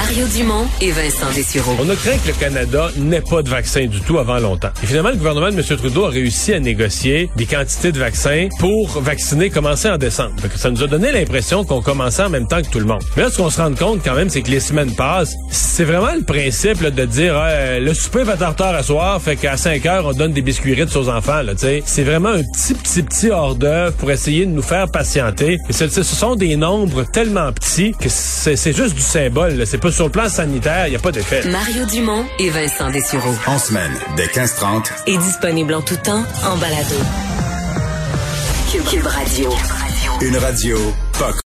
Mario Dumont et Vincent. On a craint que le Canada n'ait pas de vaccin du tout avant longtemps. Et finalement, le gouvernement de M. Trudeau a réussi à négocier des quantités de vaccins pour vacciner commencer en décembre. Ça nous a donné l'impression qu'on commençait en même temps que tout le monde. Mais là, ce qu'on se rend compte quand même, c'est que les semaines passent. C'est vraiment le principe de dire ah, le souper va retard à soir, fait qu'à 5 heures, on donne des biscuits rites aux enfants. C'est vraiment un petit, petit, petit hors d'œuvre pour essayer de nous faire patienter. Et ce, ce sont des nombres tellement petits que c'est juste du symbole. C'est sur le plan sanitaire, il n'y a pas d'effet. Mario Dumont et Vincent Dessureau. En semaine, dès 15h30. Et disponible en tout temps en balado. Cube, Cube Radio. Une radio pas